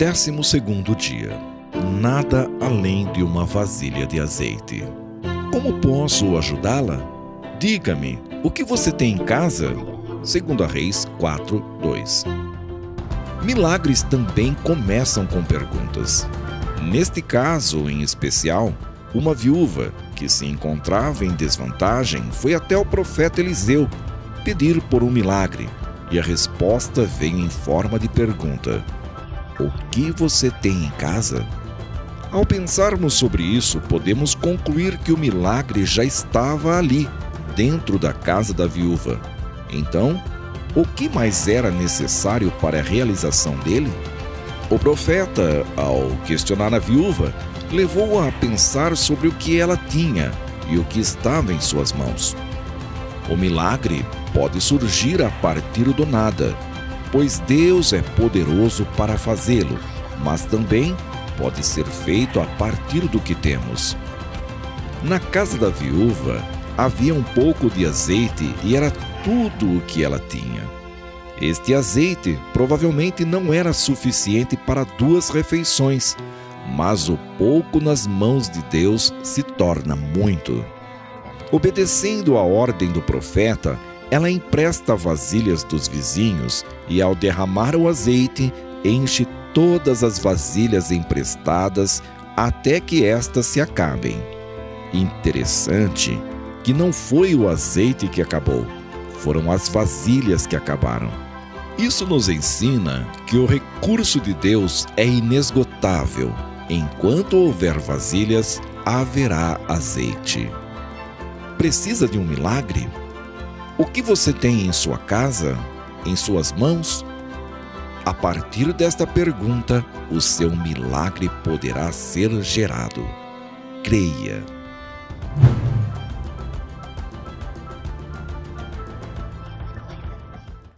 Décimo segundo dia. Nada além de uma vasilha de azeite. Como posso ajudá-la? Diga-me, o que você tem em casa? Segundo a Reis 4, 2. Milagres também começam com perguntas. Neste caso em especial, uma viúva que se encontrava em desvantagem foi até o profeta Eliseu pedir por um milagre, e a resposta veio em forma de pergunta: O que você tem em casa? Ao pensarmos sobre isso, podemos concluir que o milagre já estava ali, dentro da casa da viúva. Então, o que mais era necessário para a realização dele? O profeta, ao questionar a viúva, levou-a a pensar sobre o que ela tinha e o que estava em suas mãos. O milagre pode surgir a partir do nada, pois Deus é poderoso para fazê-lo, mas também pode ser feito a partir do que temos. Na casa da viúva havia um pouco de azeite e era tudo o que ela tinha. Este azeite provavelmente não era suficiente para duas refeições, mas o pouco nas mãos de Deus se torna muito. Obedecendo a ordem do profeta, ela empresta vasilhas dos vizinhos e, ao derramar o azeite, enche todas as vasilhas emprestadas até que estas se acabem. Interessante que não foi o azeite que acabou, foram as vasilhas que acabaram. Isso nos ensina que o recurso de Deus é inesgotável. Enquanto houver vasilhas, haverá azeite. Precisa de um milagre? O que você tem em sua casa, em suas mãos? A partir desta pergunta, o seu milagre poderá ser gerado. Creia